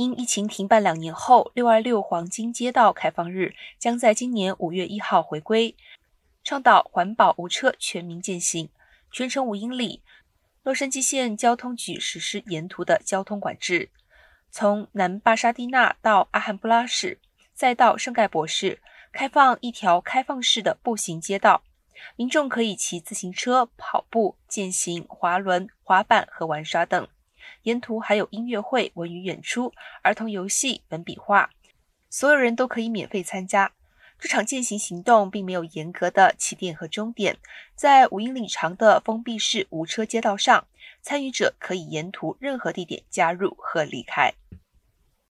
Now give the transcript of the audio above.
因疫情停办两年后，六二六黄金街道开放日将在今年五月一号回归，倡导环保无车全民践行，全程五英里。洛杉矶县交通局实施沿途的交通管制，从南巴沙蒂纳到阿罕布拉市，再到圣盖博士，开放一条开放式的步行街道，民众可以骑自行车、跑步、健行、滑轮、滑板和玩耍等。沿途还有音乐会、文娱演出、儿童游戏、粉笔画，所有人都可以免费参加。这场践行行动并没有严格的起点和终点，在五英里长的封闭式无车街道上，参与者可以沿途任何地点加入和离开。